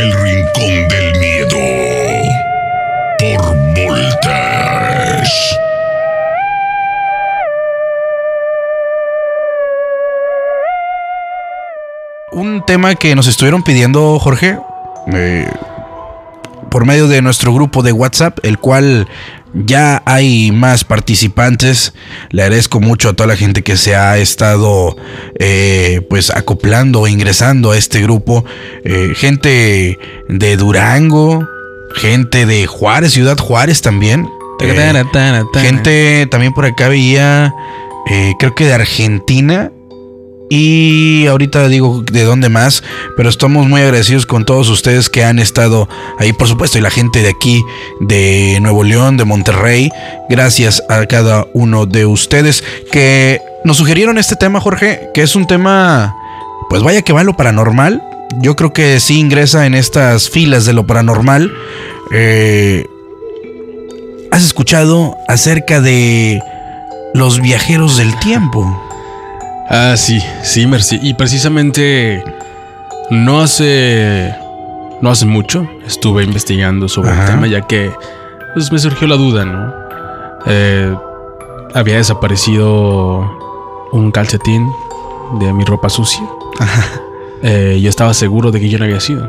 El Rincón del Miedo. Por Voltaire. Un tema que nos estuvieron pidiendo, Jorge, eh, por medio de nuestro grupo de WhatsApp, el cual ya hay más participantes. Le agradezco mucho a toda la gente que se ha estado eh, pues acoplando, ingresando a este grupo. Eh, gente de Durango, gente de Juárez, Ciudad Juárez también. Eh, gente también por acá veía, eh, creo que de Argentina. Y ahorita digo de dónde más, pero estamos muy agradecidos con todos ustedes que han estado ahí, por supuesto, y la gente de aquí, de Nuevo León, de Monterrey. Gracias a cada uno de ustedes que nos sugirieron este tema, Jorge, que es un tema, pues vaya que va lo paranormal. Yo creo que sí ingresa en estas filas de lo paranormal. Eh, ¿Has escuchado acerca de los viajeros del tiempo? Ah, sí, sí, Mercy. Y precisamente no hace. No hace mucho estuve investigando sobre Ajá. el tema, ya que pues, me surgió la duda, ¿no? Eh, había desaparecido un calcetín de mi ropa sucia. Eh, yo estaba seguro de que yo no había sido.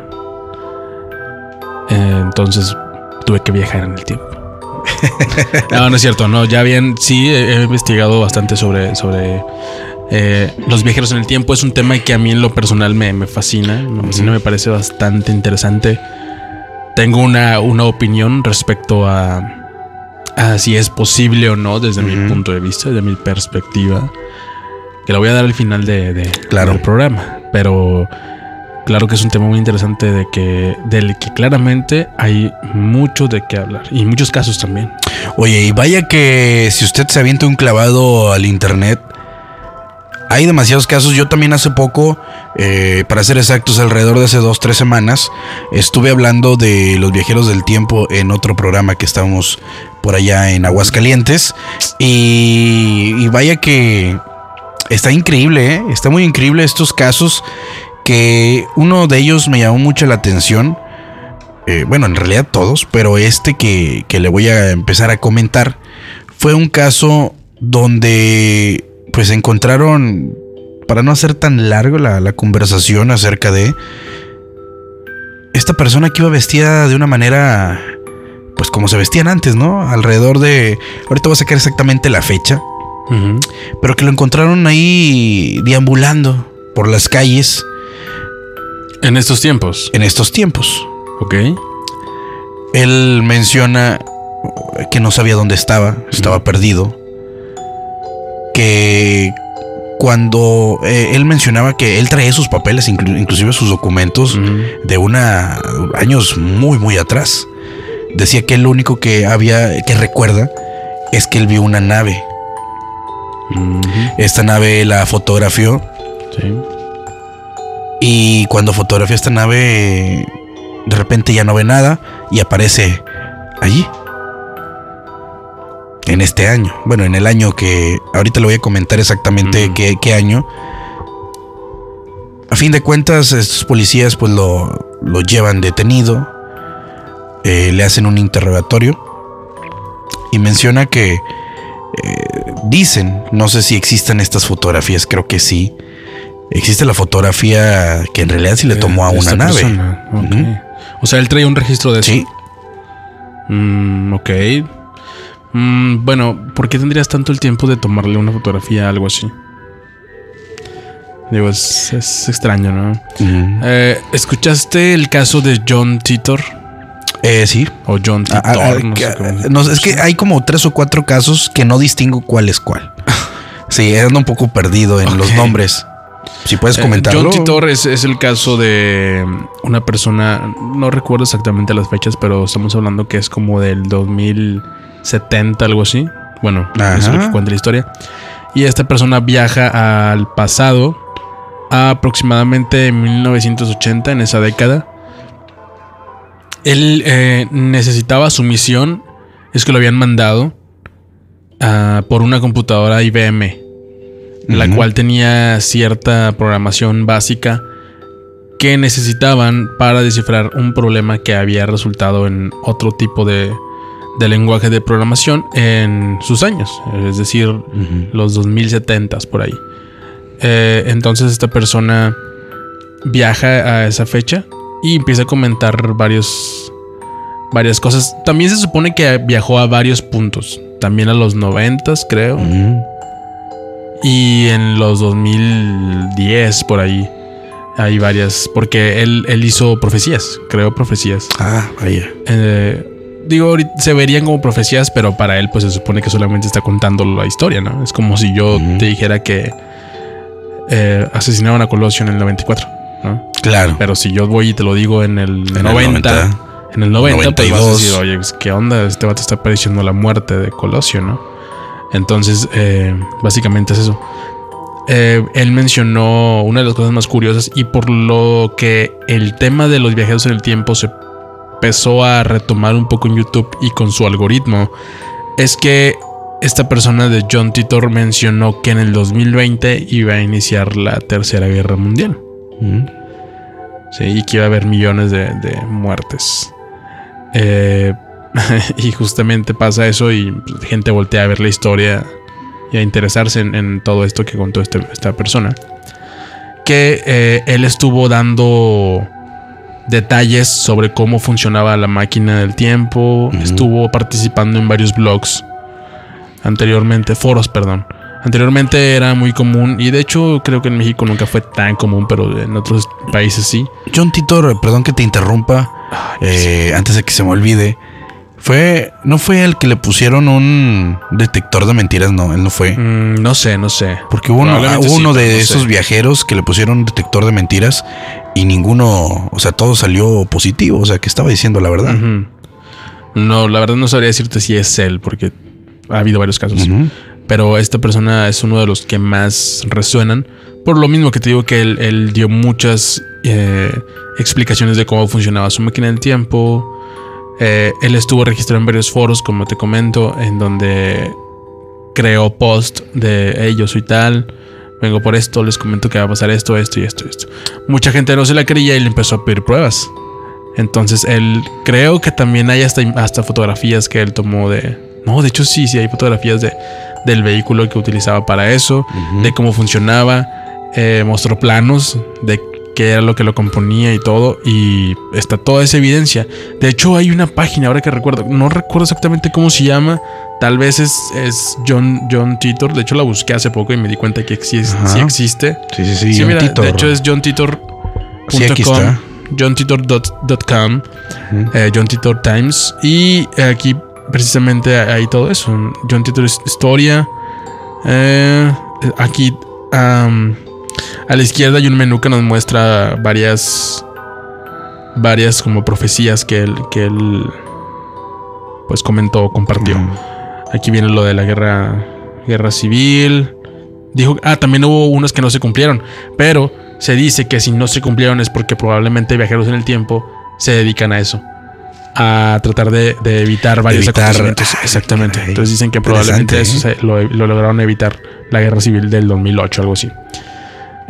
Eh, entonces tuve que viajar en el tiempo. no, no es cierto, no, ya bien, sí, he, he investigado bastante sobre, sobre eh, los viajeros en el tiempo. Es un tema que a mí en lo personal me, me fascina, me fascina, me parece bastante interesante. Tengo una, una opinión respecto a, a si es posible o no desde mi punto de vista, desde mi perspectiva, que la voy a dar al final de, de- Claro. del programa, pero claro que es un tema muy interesante de que del que claramente hay mucho de qué hablar y muchos casos también. Oye, y vaya que si usted se avienta un clavado al internet, hay demasiados casos. Yo también hace poco, eh, para ser exactos, alrededor de hace dos, tres semanas, estuve hablando de los viajeros del tiempo en otro programa que estábamos por allá en Aguascalientes. Y, y vaya que está increíble, ¿eh? está muy increíble estos casos que uno de ellos me llamó mucho la atención. Eh, bueno, en realidad todos, pero este que, que le voy a empezar a comentar fue un caso donde pues encontraron, para no hacer tan largo la, la conversación acerca de esta persona que iba vestida de una manera, pues como se vestían antes, ¿no? Alrededor de, ahorita voy a sacar exactamente la fecha, pero que lo encontraron ahí deambulando por las calles En estos tiempos. en estos tiempos. Ok. Él menciona que no sabía dónde estaba, estaba perdido. Que cuando eh, él mencionaba que él traía sus papeles, inclu- inclusive sus documentos, de una años muy muy atrás. Decía que lo único que había que recuerda es que él vio una nave. Esta nave la fotografió Sí. y cuando fotografía esta nave de repente ya no ve nada y aparece allí. En este año. Bueno, en el año que ahorita le voy a comentar exactamente qué, qué año. A fin de cuentas, estos policías pues lo, lo llevan detenido. eh, le hacen un interrogatorio. Y menciona que eh, dicen, no sé si existen estas fotografías, creo que sí. Existe la fotografía que en realidad sí le tomó a una nave. persona. Ok. Ujú. O sea, él traía un registro de eso. Sí. Mm, ok. Mm, bueno, ¿por qué tendrías tanto el tiempo de tomarle una fotografía a algo así? Digo, es, es extraño, ¿no? Eh, ¿Escuchaste el caso de John Titor? Eh, sí. O John Ah, Titor, ah, no que- sé cómo se no, es que hay como tres o cuatro casos que no distingo cuál es cuál. Sí, ando un poco perdido en los nombres. Si puedes Eh, comentarlo. John Titor es, es el caso de una persona, no recuerdo exactamente las fechas, pero estamos hablando que es como del 2070, algo así. Bueno, eso es lo que cuenta la historia. Y esta persona viaja al pasado, a aproximadamente en 1980, en esa década. Él eh, necesitaba su misión, es que lo habían mandado ah, por una computadora IBM la cual tenía cierta programación básica que necesitaban para descifrar un problema que había resultado en otro tipo de, de lenguaje de programación en sus años, es decir, los 2070 por ahí. Eh, entonces esta persona viaja a esa fecha y empieza a comentar varios, varias cosas. También se supone que viajó a varios puntos, también a los 90 creo. Y en los 2010 por ahí hay varias, porque él, él hizo profecías, creo profecías. Ah, vaya. Eh, digo, se verían como profecías, pero para él pues se supone que solamente está contando la historia, ¿no? Es como si yo te dijera que eh, asesinaron a Colosio en el 94, ¿no? Claro. Pero si yo voy y te lo digo en el, En el 90, en el 90, pues vas a 92. decir, oye, ¿qué onda? Este vato está pareciendo la muerte de Colosio, ¿no? Entonces, eh, básicamente es eso. Eh, él mencionó una de las cosas más curiosas y por lo que el tema de los viajeros en el tiempo se empezó a retomar un poco en YouTube y con su algoritmo, es que esta persona de John Titor mencionó que en el 2020 iba a iniciar la Tercera Guerra Mundial. Sí, y que iba a haber millones de, de muertes. Eh, y justamente pasa eso y pues, gente voltea a ver la historia y a interesarse en, en todo esto que contó este- esta persona. Que eh, él estuvo dando detalles sobre cómo funcionaba la máquina del tiempo. Estuvo participando en varios blogs anteriormente, foros, perdón. Anteriormente era muy común y de hecho creo que en México nunca fue tan común, pero en otros países sí. John Titor, perdón que te interrumpa, eh, antes de que se me olvide. Fue, no fue el que le pusieron un detector de mentiras, no, él no fue. Mm, no sé, no sé. Porque hubo uno, hubo uno de no sé. esos viajeros que le pusieron un detector de mentiras y ninguno, o sea, todo salió positivo, o sea, que estaba diciendo la verdad. No, la verdad no sabría decirte si es él, porque ha habido varios casos. Pero esta persona es uno de los que más resuenan. Por lo mismo que te digo que él, él dio muchas eh, explicaciones de cómo funcionaba su máquina del tiempo. Eh, él estuvo registrado en varios foros, como te comento, en donde creó post de hey, yo soy tal, vengo por esto, les comento que va a pasar esto, esto y esto y esto. Mucha gente no se la creía y le empezó a pedir pruebas. Entonces él creo que también hay hasta, hasta fotografías que él tomó de... No, de hecho sí, sí hay fotografías de, del vehículo que utilizaba para eso, de cómo funcionaba. eh, mostró planos de qué era lo que lo componía y todo. Y está toda esa evidencia. De hecho hay una página, ahora que recuerdo, no recuerdo exactamente cómo se llama. Tal vez es, es John, John Titor. De hecho la busqué hace poco y me di cuenta que sí, existe. Sí, sí, sí. Sí, John mira, Titor. de hecho es johntitor.com, Sí, aquí está. johntitor.com, eh, John Titor Times. Y aquí precisamente hay todo eso. John Titor historia. Eh, aquí a la izquierda hay un menú que nos muestra varias varias como profecías que él que él pues comentó, compartió. Aquí viene lo de la guerra guerra civil. Dijo, ah, también hubo unos que no se cumplieron, pero se dice que si no se cumplieron es porque probablemente viajeros en el tiempo se dedican a eso. A tratar de, de evitar varios evitar- acontecimientos. Exactamente. Entonces dicen que probablemente eso se- lo, lo lograron evitar la guerra civil del 2008, algo así.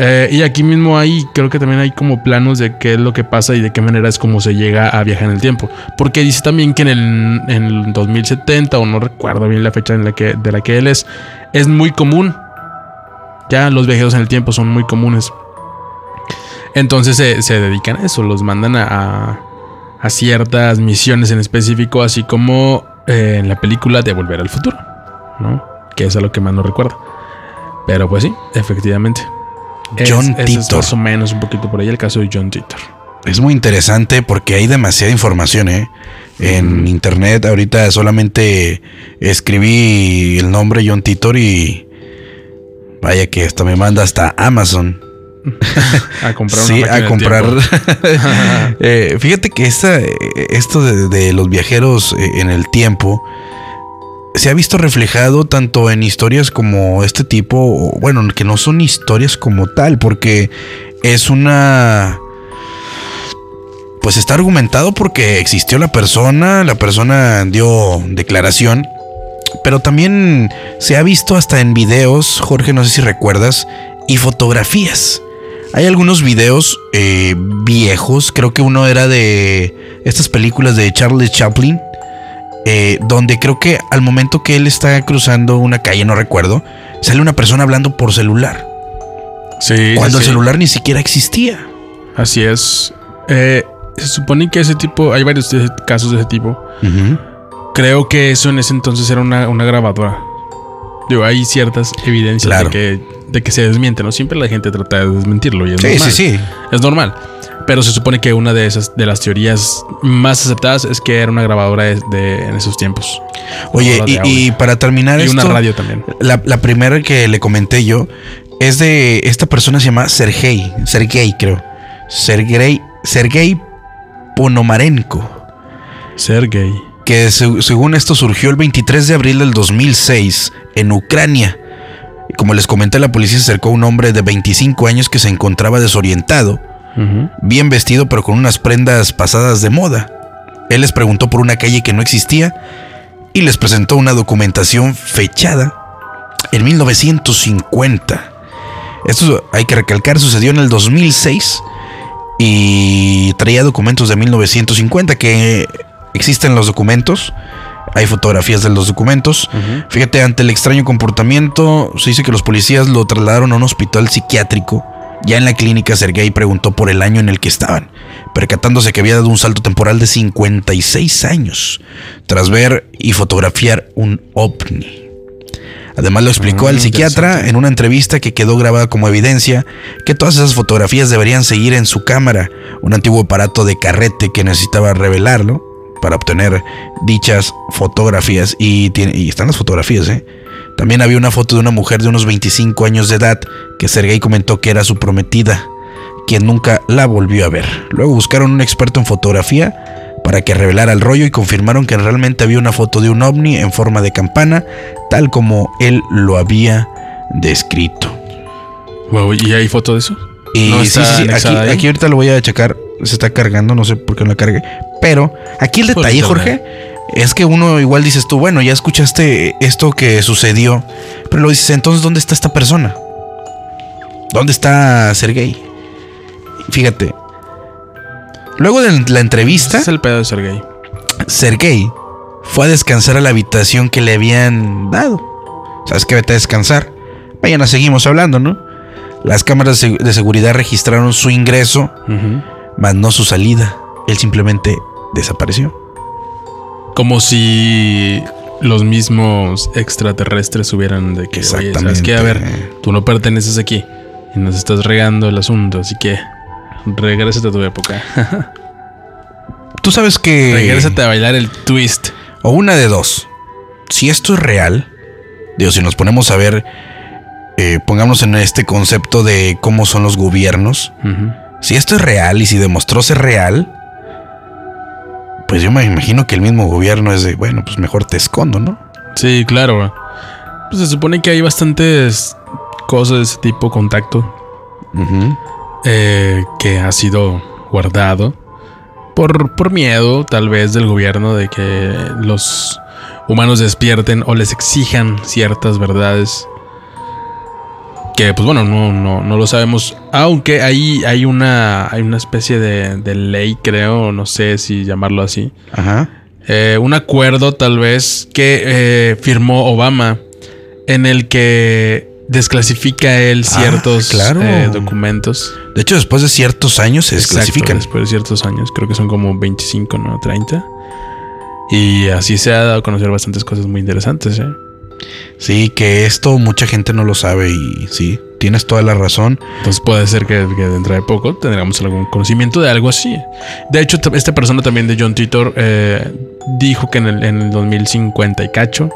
Eh, y aquí mismo hay, creo que también hay como planos de qué es lo que pasa y de qué manera es como se llega a viajar en el tiempo. Porque dice también que en el, en el 2070, o no recuerdo bien la fecha en la que, de la que él es, es muy común. Ya los viajeros en el tiempo son muy comunes. Entonces se, se dedican a eso, los mandan a, a- ciertas misiones en específico, así como eh, en la película de Volver al Futuro, ¿no? Que es a lo que más no recuerdo. Pero pues sí, efectivamente. John ese es Titor. más o menos un poquito por ahí el caso de John Titor. Es muy interesante porque hay demasiada información, ¿eh? En internet ahorita solamente escribí el nombre John Titor y vaya que hasta me manda hasta Amazon. A comprar una sí, a comprar. Eh, fíjate que esta, eh, esto de, de los viajeros eh, en el tiempo se ha visto reflejado tanto en historias como este tipo, bueno, que no son historias como tal, porque es una... Pues está argumentado porque existió la persona, la persona dio declaración, pero también se ha visto hasta en videos, Jorge, no sé si recuerdas, y fotografías. Hay algunos videos eh, viejos, creo que uno era de estas películas de Charles Chaplin, eh, donde creo que al momento que él está cruzando una calle, no recuerdo, sale una persona hablando por celular. Sí. Cuando sí, el celular ni siquiera existía. Así es. Eh, se supone que ese tipo, hay varios casos de ese tipo. Creo que eso en ese entonces era una, una grabadora. Digo, hay ciertas evidencias Claro. de, que, de que se desmiente, ¿no? Siempre la gente trata de desmentirlo y es Sí, normal. sí, sí. Es normal. Pero se supone que una de esas de las teorías más aceptadas es que era una grabadora de, de- en esos tiempos. Oye, y, para terminar y esto, una radio también. La, la primera que le comenté yo es de esta persona se llama Sergei, Sergei creo. Sergei, Sergei Ponomarenko, Ser gay. que se- según esto surgió el 23 de abril del 2006 en Ucrania. Como les comenté, la policía se acercó a un hombre de 25 años que se encontraba desorientado, bien vestido pero con unas prendas pasadas de moda. Él les preguntó por una calle que no existía y les presentó una documentación fechada en 1950. Esto hay que recalcar, sucedió en el 2006 y traía documentos de 1950 que existen los documentos. Hay fotografías de los documentos. Fíjate, ante el extraño comportamiento, se dice que los policías lo trasladaron a un hospital psiquiátrico. Ya en la clínica, Sergei preguntó por el año en el que estaban, percatándose que había dado un salto temporal de 56 años, tras ver y fotografiar un ovni. Además lo explicó Ah, al psiquiatra interesante. en una entrevista que quedó grabada como evidencia que todas esas fotografías deberían seguir en su cámara, un antiguo aparato de carrete que necesitaba revelarlo para obtener dichas fotografías y, tiene, y están las fotografías, ¿eh? También había una foto de una mujer de unos 25 años de edad que Sergei comentó que era su prometida, quien nunca la volvió a ver. Luego buscaron un experto en fotografía para que revelara el rollo y confirmaron que realmente había una foto de un ovni en forma de campana, tal como él lo había descrito. Wow, ¿y hay foto de eso? Y ¿No sí, sí, sí, aquí, aquí ahorita lo voy a checar. Se está cargando, no sé por qué no la cargue. Pero aquí el detalle. Jorge, es que uno igual dices tú, bueno, ya escuchaste esto que sucedió. Pero lo dices, entonces, ¿dónde está esta persona? ¿Dónde está Sergei? Fíjate. Luego de la entrevista, es el pedo de ser gay. Sergei fue a descansar a la habitación que le habían dado. ¿Sabes qué? Vete a descansar. Mañana seguimos hablando, ¿no? Las cámaras de seguridad registraron su ingreso, Ujú. Mas no su salida. Él simplemente desapareció. Como si los mismos extraterrestres hubieran de que, oye, ¿sabes qué? A ver, tú no perteneces aquí y nos estás regando el asunto, así que regrésate a tu época. Tú sabes que... regrésate a bailar el twist. O una de dos. Si esto es real, digo, si nos ponemos a ver, eh, pongámonos en este concepto de cómo son los gobiernos. Ujú. Si esto es real y si demostró ser real, pues yo me imagino que el mismo gobierno es de, bueno, pues mejor te escondo, ¿no? Sí, claro. Pues se supone que hay bastantes cosas de ese tipo, contacto, eh, que ha sido guardado por, por miedo tal vez del gobierno de que los humanos despierten o les exijan ciertas verdades que pues bueno no, no, no lo sabemos aunque ahí hay una hay una especie de, de ley creo no sé si llamarlo así Ajá. eh, un acuerdo tal vez que eh, firmó Obama en el que desclasifica él Ah, ciertos claro. eh, documentos. De hecho, después de ciertos años se Exacto, desclasifican. después de ciertos años, creo que son como 25, ¿no? 30. Y así se ha dado a conocer bastantes cosas muy interesantes, ¿eh? Sí, que esto mucha gente no lo sabe y sí, tienes toda la razón. Entonces puede ser que, que dentro de poco tengamos algún conocimiento de algo así. De hecho, esta persona también de John Titor eh, dijo que en el, en el 2050 y cacho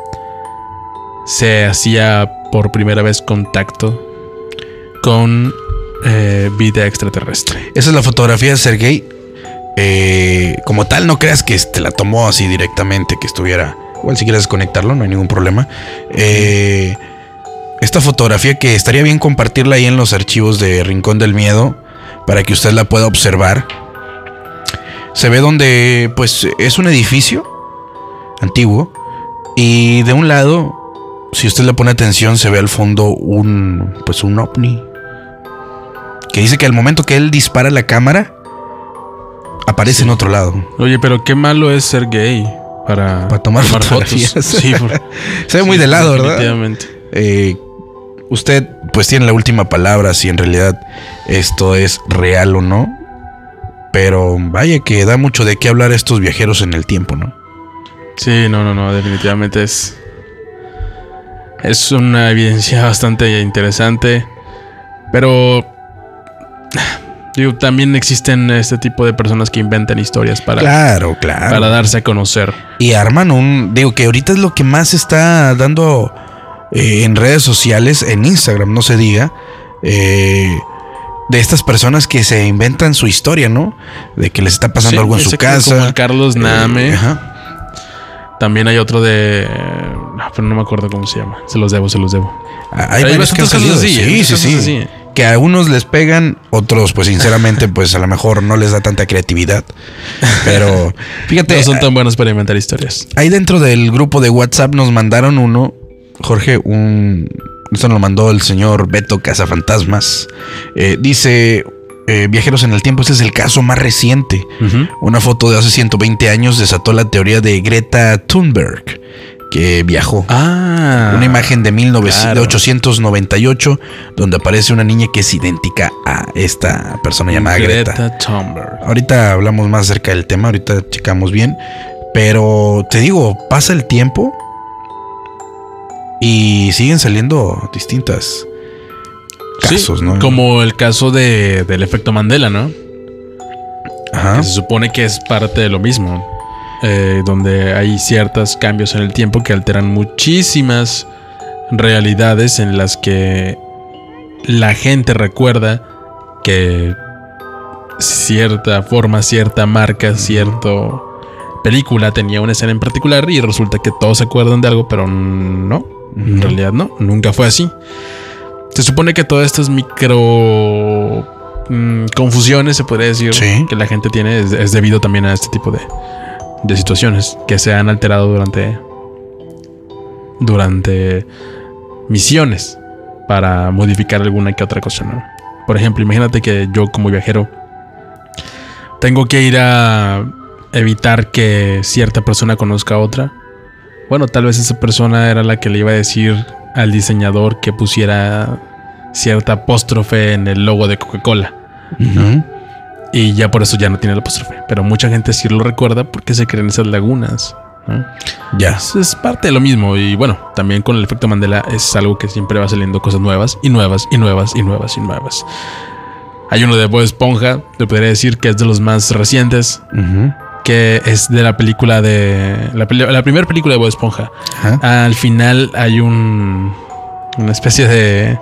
se hacía por primera vez contacto con eh, vida extraterrestre. Esa es la fotografía de Sergei. Eh, como tal, no creas que te la tomó así directamente, que estuviera. Igual si quieres desconectarlo, no hay ningún problema. Eh, esta fotografía que estaría bien compartirla ahí en los archivos de Rincón del Miedo para que usted la pueda observar. Se ve donde, pues, es un edificio antiguo y de un lado, si usted le pone atención, se ve al fondo un, pues, un ovni Que dice que al momento que él dispara la cámara, aparece en otro lado. Oye, pero qué malo es ser gay para, Para tomar fotografías. Sí, por- Se ve muy de lado, ¿verdad? definitivamente. Eh, usted pues tiene la última palabra si en realidad esto es real o no. Pero vaya que da mucho de qué hablar estos viajeros en el tiempo, ¿no? Sí, no, no, no, definitivamente es. Es una evidencia bastante interesante. Pero. Digo, también existen este tipo de personas que inventan historias para, Claro, claro. para darse a conocer. Y arman un. Digo que ahorita es lo que más está dando eh, en redes sociales, en Instagram, no se diga. eh, de estas personas que se inventan su historia, ¿no? De que les está pasando Sí, algo en su como casa. el Carlos Name. Eh, ajá. También hay otro de. ah, pero no me acuerdo cómo se llama. Se los debo, se los debo. Ah, Hay, hay varios que han salido. así, sí, sí, sí. así. Que a unos les pegan, otros, pues sinceramente, pues a lo mejor no les da tanta creatividad. Pero fíjate, No son tan buenos para inventar historias. ahí dentro del grupo de WhatsApp nos mandaron uno, Jorge, un. Esto nos lo mandó el señor Beto Cazafantasmas. Eh, dice. eh, viajeros en el tiempo, este es el caso más reciente. Una foto de hace 120 años desató la teoría de Greta Thunberg, que viajó. Ah. Una imagen de claro. 1898 donde aparece una niña que es idéntica a esta persona llamada Greta. Greta Thunberg. Ahorita hablamos más acerca del tema, ahorita checamos bien. Pero te digo, pasa el tiempo y siguen saliendo distintas casos, Sí, ¿no? Como el caso de, del efecto Mandela, ¿no? Ajá. Que se supone que es parte de lo mismo. Eh, donde hay ciertos cambios en el tiempo que alteran muchísimas realidades en las que la gente recuerda que cierta forma, cierta marca, cierta película tenía una escena en particular y resulta que todos se acuerdan de algo, pero no, en realidad no, nunca fue así. Se supone que todas estas micro mm, confusiones, se podría decir, Sí. que la gente tiene es, es debido también a este tipo de, de situaciones que se han alterado durante durante misiones para modificar alguna que otra cosa, ¿no? Por ejemplo, imagínate que yo como viajero tengo que ir a evitar que cierta persona conozca a otra. Bueno, tal vez esa persona era la que le iba a decir al diseñador que pusiera cierta apóstrofe en el logo de Coca-Cola. Y ya por eso ya no tiene el apóstrofe. Pero mucha gente sí lo recuerda porque se creen esas lagunas. ¿no? Ya. Es, es parte de lo mismo. Y bueno, también con el efecto Mandela es algo que siempre va saliendo cosas nuevas y nuevas y nuevas y nuevas y nuevas. Hay uno de Bob Esponja, te podría decir que es de los más recientes, que es de la película de. La, primera película de Bob Esponja. Al final hay un. Una especie de.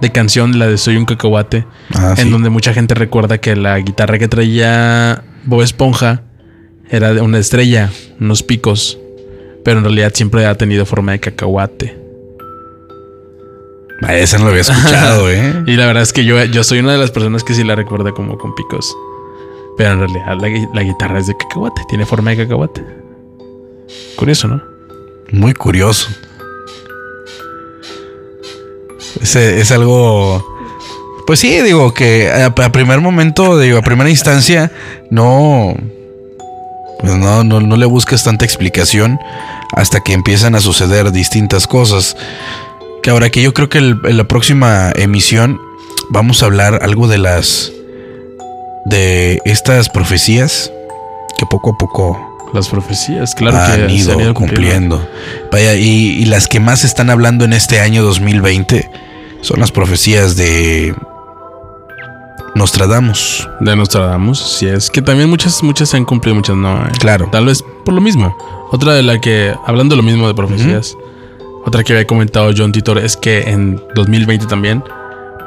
De canción, la de Soy un cacahuate, Ah, en sí. donde mucha gente recuerda que la guitarra que traía Bob Esponja era de una estrella, unos picos, pero en realidad siempre ha tenido forma de cacahuate. Ah, esa no lo había escuchado, ¿eh? Y la verdad es que yo, yo soy una de las personas que sí la recuerda como con picos. Pero en realidad la, la guitarra es de cacahuate, tiene forma de cacahuate. Curioso, ¿no? Muy curioso. Es, es algo. Pues sí, digo que a, primer momento, digo, a primera instancia, no. Pues no, no, no le buscas tanta explicación hasta que empiezan a suceder distintas cosas. Que ahora que yo creo que en la próxima emisión vamos a hablar algo de las. de estas profecías que poco a poco Las profecías, claro han que se han ido cumpliendo. cumpliendo. Vaya, y, y las que más están hablando en este año 2020 son las profecías de Nostradamus. De Nostradamus, sí es que también muchas, muchas se han cumplido, muchas no. eh. Claro. Tal vez por lo mismo. Otra de la que, hablando lo mismo de profecías, otra que había comentado John Titor es que en 2020 también,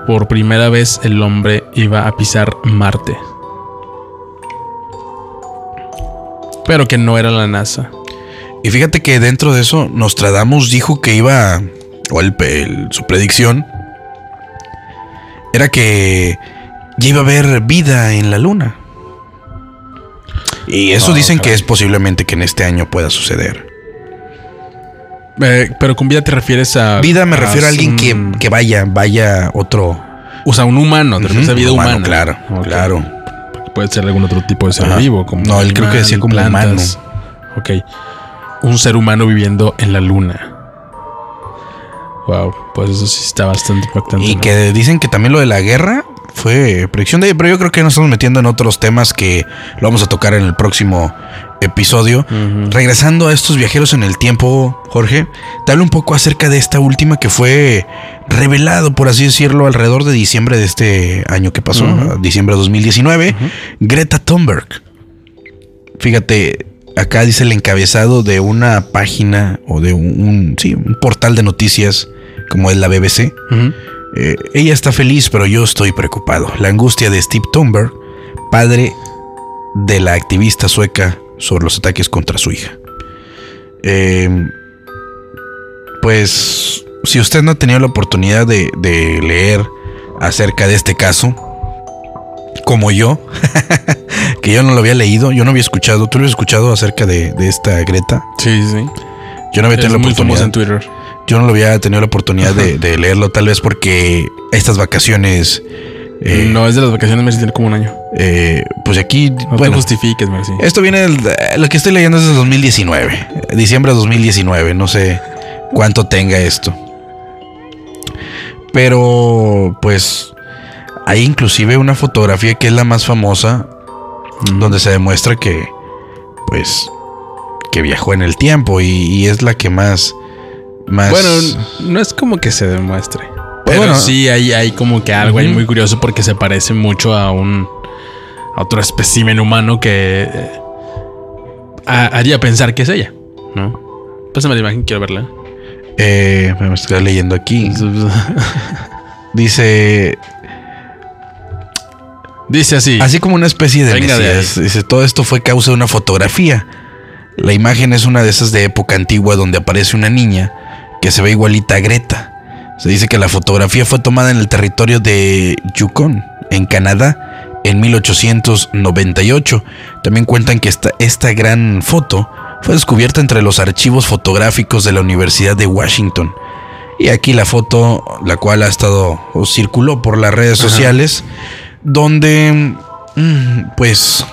por primera vez el hombre iba a pisar Marte. Pero que no era la NASA. Y fíjate que dentro de eso, Nostradamus dijo que iba, o el- el- su predicción, era que ya iba a haber vida en la luna. Y eso Oh, dicen que es posiblemente que en este año pueda suceder. Eh, pero con vida te refieres a... Vida me refiero a alguien que, que vaya, vaya otro, O sea, un humano, de repente Ujú, vida humano, humana. claro, claro. Puede ser algún otro tipo de ser Ajá. vivo. Como No, él creo que decía como Ok. Un ser humano viviendo en la luna. Wow, pues eso sí está bastante impactante. Y ¿no? que dicen que también lo de la guerra fue predicción de ella, pero yo creo que nos estamos metiendo en otros temas que lo vamos a tocar en el próximo episodio. Regresando a estos viajeros en el tiempo, Jorge, te hablo un poco acerca de esta última que fue revelado, por así decirlo, alrededor de diciembre de este año que pasó, diciembre de 2019, Greta Thunberg. Fíjate, acá dice el encabezado de una página o de un, un- sí, un portal de noticias como es la BBC. Eh, ella está feliz, pero yo estoy preocupado. La angustia de Steve Thunberg, padre de la activista sueca sobre los ataques contra su hija. Eh, pues, si usted no ha tenido la oportunidad de, de leer acerca de este caso, como yo, que yo no lo había leído, yo no había escuchado, ¿tú lo habías escuchado acerca de, de esta Greta? Sí, sí. Yo no había Es tenido la muy oportunidad. en Twitter. Yo no lo había tenido la oportunidad de, de leerlo, tal vez porque estas vacaciones. eh, no es de las vacaciones, Mercy tiene como un año. eh, pues aquí, No bueno, te justifiques, Mercy. esto viene, del- lo que estoy leyendo es de 2019, eh, diciembre de 2019, no sé cuánto tenga esto. Pero, pues, hay inclusive una fotografía que es la más famosa, donde se demuestra que, pues, que viajó en el tiempo y, y es la que más, más. Bueno, no es como que se demuestre. Pero bueno. sí hay, hay como que algo ahí muy curioso porque se parece mucho a un a otro espécimen humano que eh, ha- haría pensar que es ella, ¿no? Pásame la imagen, quiero verla. Eh, me estoy leyendo aquí. Dice, Dice así. así como una especie de de. Dice, todo esto fue causa de una fotografía. La imagen es una de esas de época antigua donde aparece una niña que se ve igualita a Greta. Se dice que la fotografía fue tomada en el territorio de Yukon, en Canadá, en 1898. También cuentan que esta, esta gran foto fue descubierta entre los archivos fotográficos de la Universidad de Washington. Y aquí la foto, la cual ha estado o circuló por las redes Ajá. sociales, donde, mm, pues,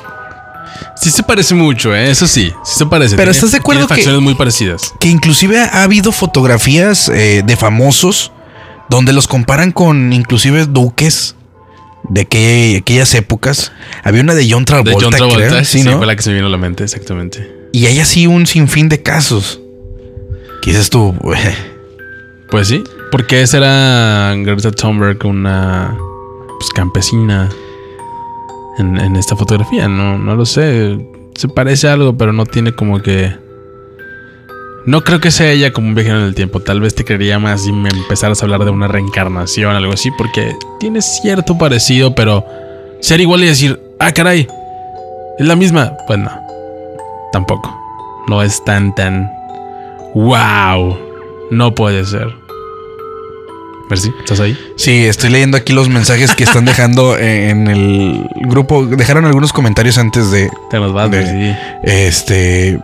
Sí se parece mucho, ¿eh? Eso sí, sí se parece. Pero Tiene- ¿estás de acuerdo tiene que- facciones muy parecidas. que inclusive ha habido fotografías eh, de famosos donde los comparan con inclusive duques de aquella- aquellas épocas. Había una de John De Travolta, John Travolta. creo, sí, sí, ¿no? fue la que se me vino a la mente, exactamente. Y hay así un sinfín de casos. ¿Qué dices tú? Pues sí, porque esa era Greta Thunberg, una pues, campesina en, esta fotografía. No, no lo sé. Se parece a algo, pero no tiene como que. No creo que sea ella como un viajero en el tiempo. Tal vez te creería más si me empezaras a hablar de una reencarnación, algo así, porque tiene cierto parecido, pero ser igual y decir, ah, caray, es la misma. Pues no, tampoco. No es tan, tan. ¡Wow! No puede ser. Mercy, ¿estás ahí? Sí, estoy leyendo aquí los mensajes que están dejando en el grupo. Dejaron algunos comentarios antes de Te nos vas, De- Mercy. este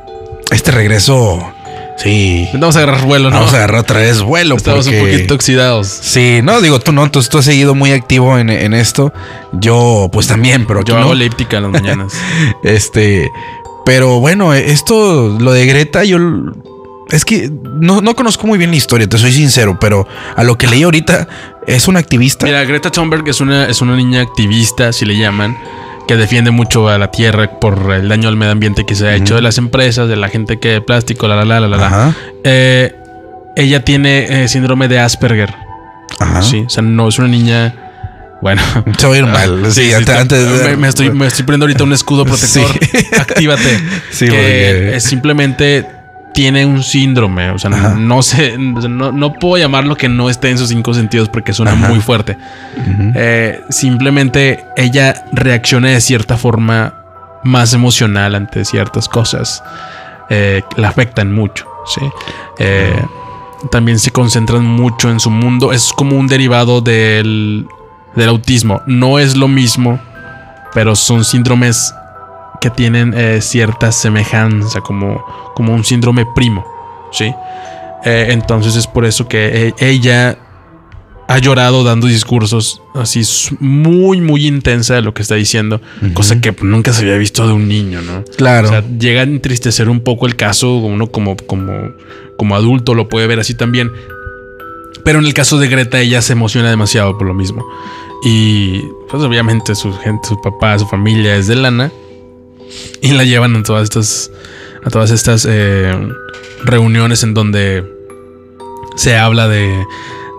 este regreso. Sí, Vamos a agarrar vuelo, ¿no? vamos a agarrar otra vez vuelo. Estamos porque- un poquito oxidados. Sí, no, digo, tú no, tú, tú has seguido muy activo en, en esto. Yo, pues también, pero Yo no. hago elíptica en las mañanas. Este, pero bueno, esto, lo de Greta, yo es que no, no conozco muy bien la historia, te soy sincero, pero a lo que leí ahorita es una activista. Mira, Greta Thunberg es una, es una niña activista, si le llaman, que defiende mucho a la tierra por el daño al medio ambiente que se ha hecho de las empresas, de la gente que plástico, la la la la la. la. Ajá, Eh, ella tiene eh, síndrome de Asperger. ajá. Sí, o sea, no es una niña. Bueno, Se va a ir mal. Sí, Sí, antes, de- me, me estoy, me estoy poniendo ahorita un escudo protector. Sí. Actívate. Sí, que porque- es simplemente tiene un síndrome. O sea, Ajá. no sé, no, no puedo llamarlo que no esté en sus cinco sentidos porque suena Ajá. muy fuerte. Eh, simplemente ella reacciona de cierta forma más emocional ante ciertas cosas. Eh, la afectan mucho. ¿sí? Eh, también se concentran mucho en su mundo. Es como un derivado del, del autismo. No es lo mismo, pero son síndromes que tienen eh, cierta semejanza, como, como un síndrome primo. ¿sí? Eh, entonces es por eso que e- ella ha llorado dando discursos así muy, muy intensa de lo que está diciendo, cosa que nunca se había visto de un niño, ¿no? Claro. O sea, llega a entristecer un poco el caso, uno como, como, como adulto lo puede ver así también. Pero en el caso de Greta, ella se emociona demasiado por lo mismo. Y pues obviamente su gente, su papá, su familia es de lana. Y la llevan a todas estas. A todas estas eh, reuniones en donde se habla de,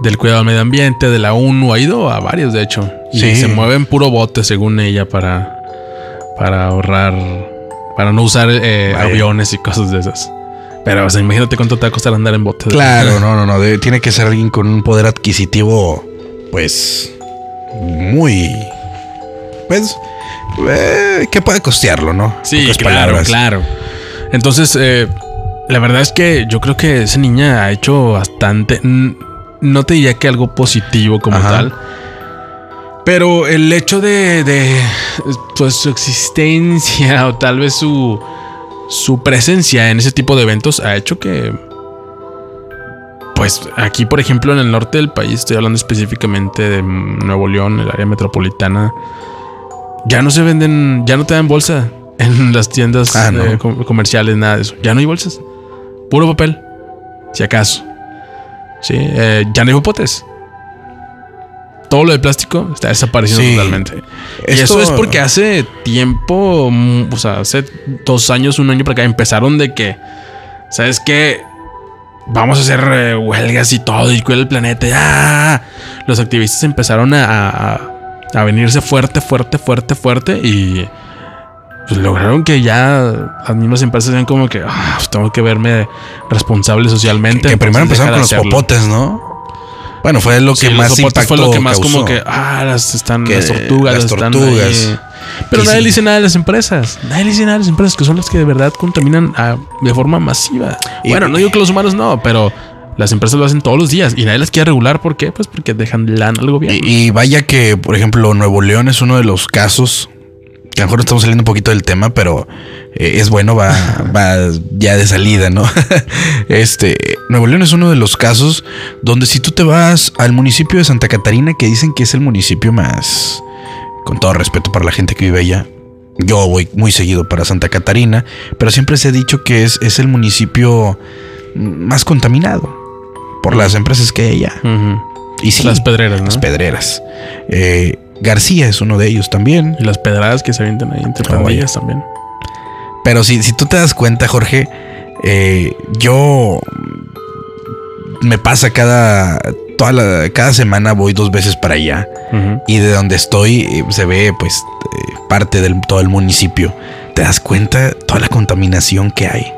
del cuidado del medio ambiente, de la ONU. Ha ido a varios, de hecho. Y Sí. se mueve en puro bote, según ella, para, para ahorrar. Para no usar eh, aviones y cosas de esas. Pero, o sea, imagínate cuánto te va a costar andar en bote. Claro, no, no, no. debe- tiene que ser alguien con un poder adquisitivo, pues, muy. Pues, eh, que puede costearlo, ¿no? Sí, Pocas claro, palabras. claro. Entonces, eh, la verdad es que yo creo que esa niña ha hecho bastante. No te diría que algo positivo como Ajá. tal. Pero el hecho de, de, pues, su existencia o tal vez su, su presencia en ese tipo de eventos ha hecho que. Pues aquí, por ejemplo, en el norte del país, estoy hablando específicamente de Nuevo León, el área metropolitana, ya no se venden, ya no te dan bolsa en las tiendas Ah, no. eh, com- comerciales, nada de eso. Ya no hay bolsas. Puro papel, si acaso. Sí, eh, ya no hay popotes. Todo lo de plástico está desapareciendo Sí. totalmente. Y Esto- eso es porque hace tiempo, mm, o sea, hace dos años, un año para acá, empezaron de que, ¿sabes qué? Vamos a hacer eh, huelgas y todo, y cuida el planeta. ya. Los activistas empezaron a, a- a venirse fuerte, fuerte, fuerte, fuerte y pues, lograron que ya las mismas empresas sean como que "Ah, pues, tengo que verme responsable socialmente. Que primero empezaron con los de hacerlo". popotes, ¿no? Bueno, fue lo que Sí, los más soportes impacto fue lo que más causó. como que ah las están Que las tortugas las están tortugas. ahí. pero Y nadie sí. le dice nada a las empresas nadie le dice nada a las empresas que son las que de verdad contaminan ah, de forma masiva Y- bueno no digo que los humanos no pero las empresas lo hacen todos los días y nadie las quiere regular ¿por qué? pues porque dejan lana al gobierno Y, y vaya que, por ejemplo, Nuevo León es uno de los casos que a lo mejor estamos saliendo un poquito del tema, pero eh, es bueno, va, va ya de salida, ¿no? este, Nuevo León es uno de los casos donde si tú te vas al municipio de Santa Catarina, que dicen que es el municipio más, con todo respeto para la gente que vive allá, yo voy muy seguido para Santa Catarina, pero siempre se ha dicho que es, es el municipio más contaminado por las empresas que hay allá. Y sí, las pedreras ¿no? las pedreras. Eh, García es uno de ellos también. y las pedradas que se avientan ahí entre Oh, pandillas también Pero si, si tú te das cuenta, Jorge, eh, yo me pasa cada toda la, cada semana voy dos veces para allá y de donde estoy eh, se ve pues parte del todo el municipio. Te das cuenta toda la contaminación que hay,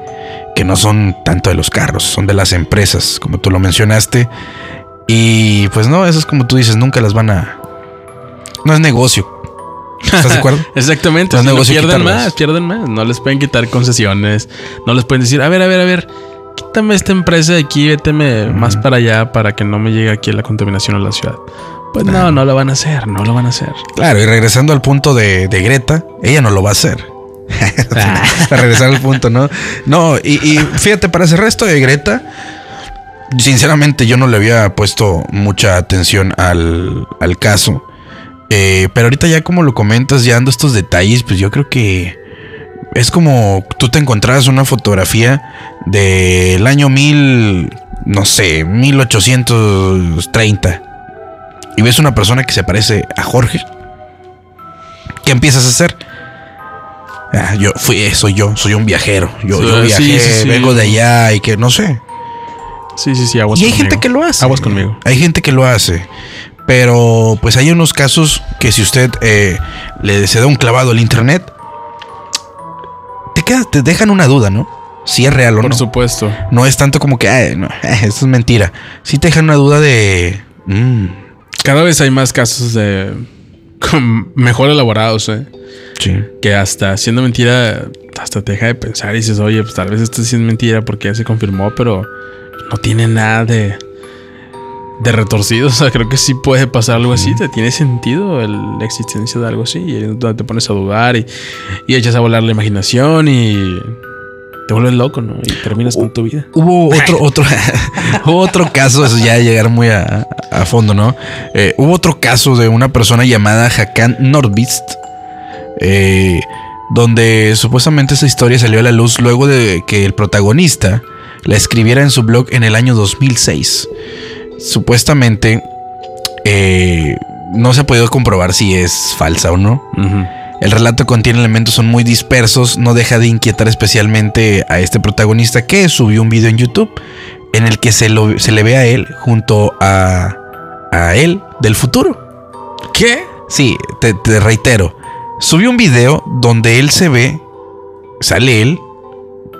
que no son tanto de los carros, son de las empresas, como tú lo mencionaste. Y pues no, esas como tú dices, nunca las van a no es negocio. ¿Estás de acuerdo? Exactamente. No es si no negocio pierden más, pierden más. No les pueden quitar concesiones. No les pueden decir, a ver, a ver, a ver, quítame esta empresa de aquí, véteme más para allá para que no me llegue aquí la contaminación a la ciudad. Pues no, no lo van a hacer, no lo van a hacer. Claro, y regresando al punto de, de Greta, ella no lo va a hacer. para regresar al punto, ¿no? No, y, fíjate, para cerrar esto de Greta, sinceramente yo no le había puesto mucha atención al, al caso. Eh, pero ahorita ya como lo comentas, ya dando estos detalles, pues yo creo que es como tú te encontraras una fotografía del año mil, no sé, 1830 y ves una persona que se parece a Jorge, ¿qué empiezas a hacer? Ah, yo fui, soy yo, soy un viajero. Yo, Sí, yo sí, viajé, sí, sí. vengo de allá y que no sé. Sí, sí, sí, aguas Y hay conmigo. gente que lo hace. Aguas conmigo. Hay gente que lo hace. Pero pues hay unos casos que si usted eh, le se da un clavado al internet, te, queda, te dejan una duda, ¿no? Si es real o Por no. supuesto. No es tanto como que, "Ay, no, eso es mentira. Sí te dejan una duda de... mm, Cada vez hay más casos de mejor elaborados, ¿eh? sí. que hasta siendo mentira, hasta te deja de pensar y dices, oye, pues tal vez esto sí es mentira porque ya se confirmó, pero no tiene nada de, de retorcido. O sea, creo que sí puede pasar algo así, te tiene sentido el- la existencia de algo así. Y te pones a dudar y, y echas a volar la imaginación y te vuelves loco, ¿no? Y terminas con tu vida. Hubo otro, otro, otro caso, eso ya llegar muy a, a fondo, ¿no? Eh, hubo otro caso de una persona llamada Hakan Nordbist, eh, donde supuestamente esa historia salió a la luz luego de que el protagonista la escribiera en su blog en el año 2006. Supuestamente eh, no se ha podido comprobar si es falsa o no. El relato contiene elementos son muy dispersos, no deja de inquietar especialmente a este protagonista que subió un video en YouTube en el que se, lo- se le ve a él junto a, a él del futuro. ¿Qué? Sí, te, te reitero, subió un video donde él se ve, sale él,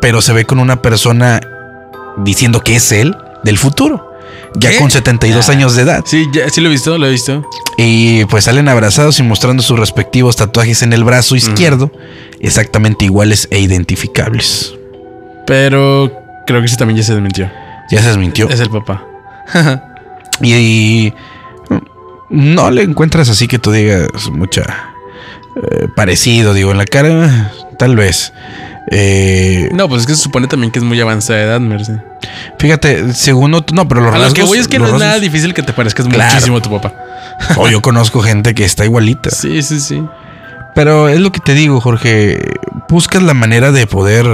pero se ve con una persona diciendo que es él del futuro, ya ¿Qué? con 72 Ah. años de edad. Sí, ya, sí lo he visto, lo he visto. Y pues salen abrazados y mostrando sus respectivos tatuajes en el brazo izquierdo, exactamente iguales e identificables. Pero creo que sí también ya se desmintió. Ya se desmintió. Es el papá. Y, y no le encuentras así que tú digas mucha eh, parecido, digo, en la cara, tal vez. Eh, No, pues es que se supone también que es muy avanzada de edad, Mercy. fíjate, según otro, no, pero los A lo que rasgos- voy es que no es nada rasgos- difícil que te parezcas Claro. muchísimo a tu papá. O yo conozco gente que está igualita. Sí, sí, sí. Pero es lo que te digo, Jorge. Buscas la manera de poder.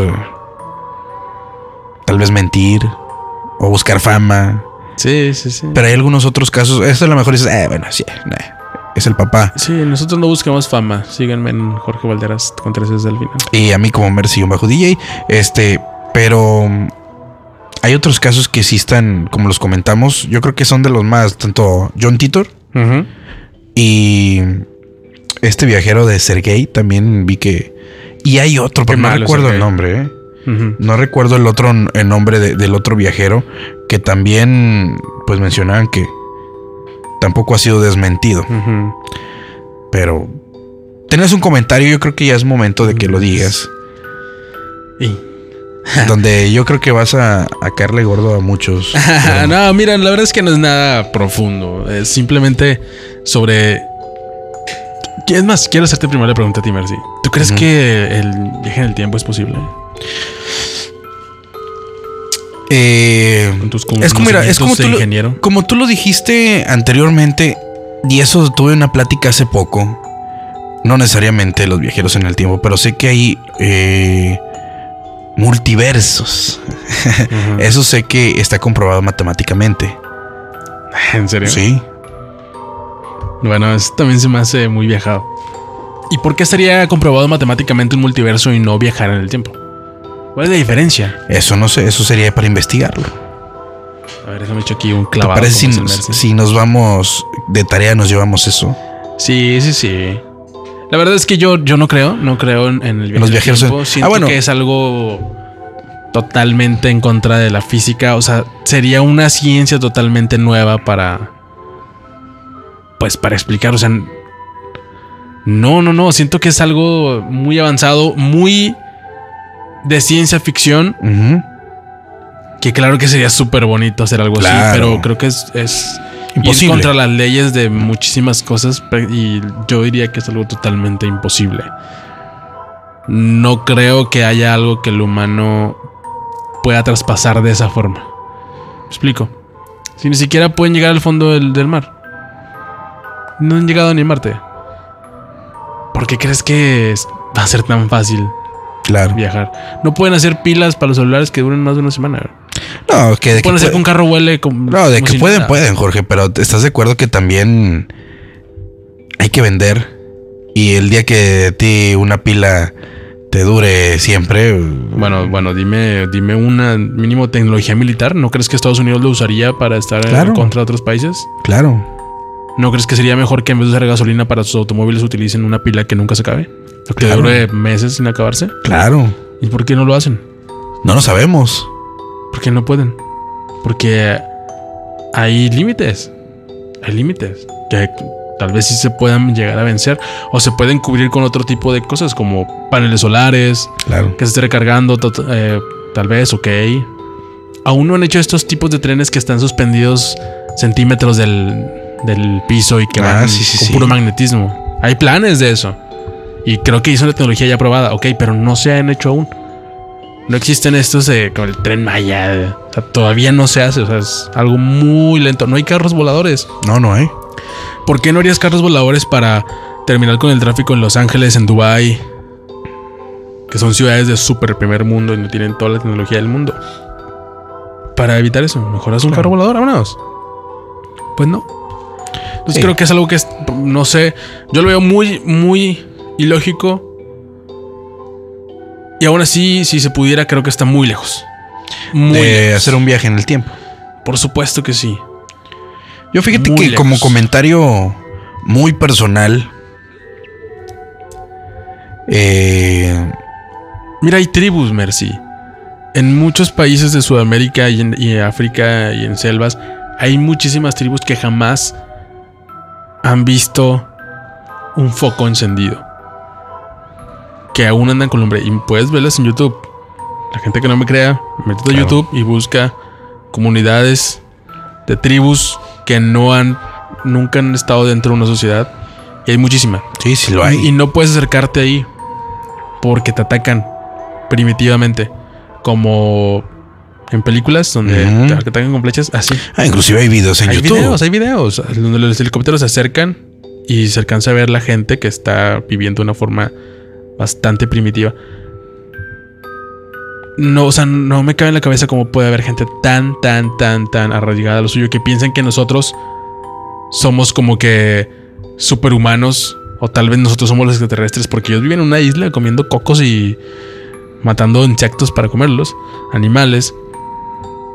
Tal vez mentir. O buscar fama. Sí, sí, sí. Pero hay algunos otros casos. Esto a lo mejor dices, eh, bueno, sí, nah, es el papá. Sí, nosotros no buscamos fama. Síganme en Jorge Valderas con tres desde el final. Y a mí como Mercy bajo DJ. Este, pero. mm, Hay otros casos que sí están, como los comentamos. Yo creo que son de los más. Tanto John Titor y. Este viajero de Sergey también vi que. Y hay otro, pero no recuerdo el nombre, ¿eh? No recuerdo el otro el nombre de- del otro viajero que también pues mencionaban que tampoco ha sido desmentido, pero tenés un comentario, yo creo que ya es momento de que lo digas, Y. donde yo creo que vas a, a caerle gordo a muchos. pero- no, mira, la verdad es que no es nada profundo. Es simplemente sobre. Es más, quiero hacerte primero la pregunta a ti, Mercy. ¿Tú crees que el viaje en el tiempo es posible? Eh, Con tus es como, mira, es como tú, lo, ingeniero. como tú lo dijiste anteriormente, y eso tuve una plática hace poco. No necesariamente los viajeros en el tiempo, pero sé que hay eh, multiversos. Eso sé que está comprobado matemáticamente. ¿En serio? Sí. Bueno, eso también se me hace muy viajado. ¿Y por qué estaría comprobado matemáticamente un multiverso y no viajar en el tiempo? ¿Cuál es la diferencia? Eso no sé, eso sería para investigarlo. A ver, déjame echar aquí un ¿Te clavado. parece si, si nos vamos de tarea, nos llevamos eso? Sí, sí, sí. La verdad es que yo, yo no creo, no creo en, el viaje Los del viajeros tiempo. Ah, Siento bueno. que es algo totalmente en contra de la física. O sea, sería una ciencia totalmente nueva para. Pues para explicar. O sea. No, no, no. Siento que es algo muy avanzado, muy de ciencia ficción. Que claro que sería súper bonito hacer algo así, pero creo que es, es ir Imposible. contra las leyes de muchísimas cosas y yo diría que es algo totalmente imposible. No creo que haya algo que el humano pueda traspasar de esa forma. ¿Me explico? Si ni siquiera pueden llegar al fondo del, del mar. No han llegado ni a Marte. ¿Por qué crees que va a ser tan fácil Claro. viajar? No pueden hacer pilas para los celulares que duren más de una semana. No, que de que Pueden hacer puede- que un carro huele como. No, de como que si pueden, nada. pueden, Jorge, pero ¿estás de acuerdo que también hay que vender? Y el día que ti una pila te dure siempre. Bueno, bueno, dime, dime una mínimo tecnología militar. ¿No crees que Estados Unidos lo usaría para estar Claro. contra otros países? Claro. ¿No crees que sería mejor que en vez de usar gasolina para sus automóviles utilicen una pila que nunca se acabe? O que Claro. dure meses sin acabarse. Claro. ¿Y por qué no lo hacen? No lo sabemos. ¿Por qué no pueden? Porque hay límites. Hay límites. Que tal vez sí se puedan llegar a vencer. O se pueden cubrir con otro tipo de cosas como paneles solares, Claro. que se esté recargando, eh, tal vez, ok. Aún no han hecho estos tipos de trenes que están suspendidos centímetros del, del piso y que Ah, van sí, sí, con sí. puro magnetismo. Hay planes de eso. Y creo que es una tecnología ya probada, ok, pero no se han hecho aún. No existen estos eh, como el tren Maya. O sea, todavía no se hace. O sea, es algo muy lento. No hay carros voladores. No, no hay. ¿Por qué no harías carros voladores para terminar con el tráfico en Los Ángeles, en Dubai, que son ciudades de súper primer mundo y no tienen toda la tecnología del mundo? Para evitar eso, mejor haz un carro volador, vámonos. Pues no. Entonces Sí. creo que es algo que es, no sé, yo lo veo muy, muy ilógico. Y aún así, si se pudiera, creo que está muy lejos. Muy de lejos. hacer un viaje en el tiempo. Por supuesto que sí. Yo fíjate Muy que lejos. como comentario muy personal. eh, Mira, hay tribus, Mercy. En muchos países de Sudamérica y en, y África y en selvas, hay muchísimas tribus que jamás han visto un foco encendido. Que aún andan con lumbre. Y puedes verlas en YouTube. La gente que no me crea, métete a Claro. YouTube y busca comunidades de tribus que no han, nunca han estado dentro de una sociedad. Y hay muchísima. sí, sí lo hay. Y no puedes acercarte ahí porque te atacan primitivamente. Como en películas donde te atacan con flechas, así. Ah, inclusive hay videos en hay YouTube. videos, hay videos donde los helicópteros se acercan y se alcanza a ver la gente que está viviendo de una forma bastante primitiva. No, o sea, no me cabe en la cabeza cómo puede haber gente tan, tan, tan, tan arraigada a lo suyo que piensen que nosotros somos como que superhumanos o tal vez nosotros somos los extraterrestres porque ellos viven en una isla comiendo cocos y matando insectos para comerlos, animales,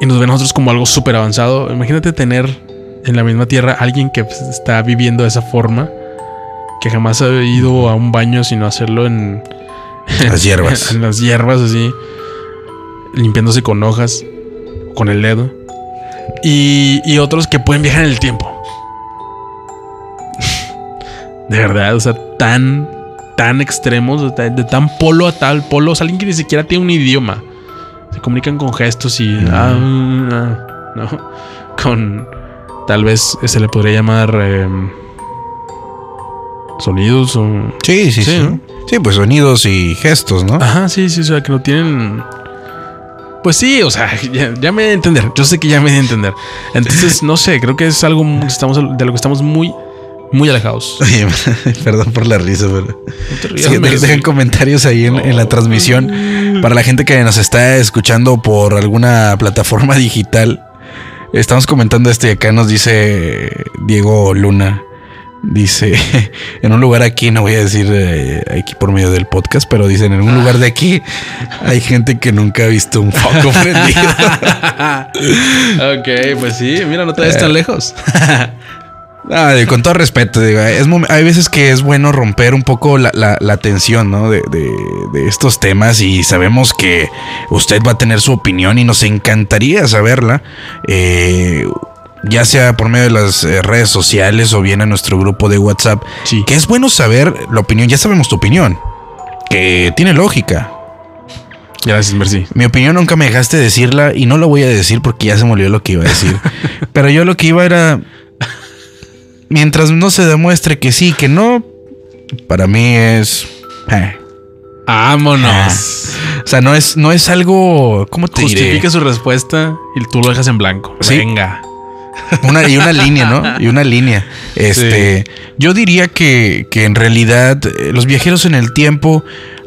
y nos ven nosotros como algo súper avanzado. Imagínate tener en la misma tierra alguien que pues, está viviendo de esa forma, que jamás ha ido a un baño sino hacerlo en Las hierbas. en las hierbas así, limpiándose con hojas, con el dedo. Y, y otros que pueden viajar en el tiempo. de verdad, o sea, tan, tan extremos, de, ta- de tan polo a tal polo. O sea, alguien que ni siquiera tiene un idioma. Se comunican con gestos y... ah, ah, no, con... Tal vez se le podría llamar... em, sonidos o... Sí, sí, Sí, sí. ¿no? Sí, pues sonidos y gestos, ¿no? Ajá, sí, sí, o sea, que no tienen. Pues sí, o sea, ya, ya me di a entender. Yo sé que ya me di a entender. Entonces, no sé, creo que es algo muy- estamos, de lo que estamos muy, muy alejados. Oye, perdón por la risa, pero. No rías, Sí, de- dejen comentarios ahí en, en la transmisión. Para la gente que nos está escuchando por alguna plataforma digital, estamos comentando esto y acá nos dice Diego Luna. Dice, en un lugar aquí, no voy a decir eh, aquí por medio del podcast, pero dicen, en un lugar de aquí hay gente que nunca ha visto un foco prendido. ok, pues sí, mira, no te ves tan lejos. Ah, digo, con todo respeto, digo, es hay veces que es bueno romper un poco la, la- la tensión ¿no? de, de- de estos temas y sabemos que usted va a tener su opinión y nos encantaría saberla, eh, ya sea por medio de las eh, redes sociales o bien a nuestro grupo de WhatsApp, Sí. que es bueno saber la opinión, ya sabemos tu opinión, que tiene lógica. Gracias, Mercy. Mi opinión nunca me dejaste decirla y no lo voy a decir porque ya se me olvidó lo que iba a decir. Pero yo lo que iba era. Mientras no se demuestre que sí, que no, para mí es. eh. Vámonos. O sea, no es, no es algo. ¿Cómo te diré? Justifica su respuesta y tú lo dejas en blanco. Sí. Venga. Una, y una línea, ¿no? Y una línea. Este. Yo diría que, que en realidad eh, los viajeros en el tiempo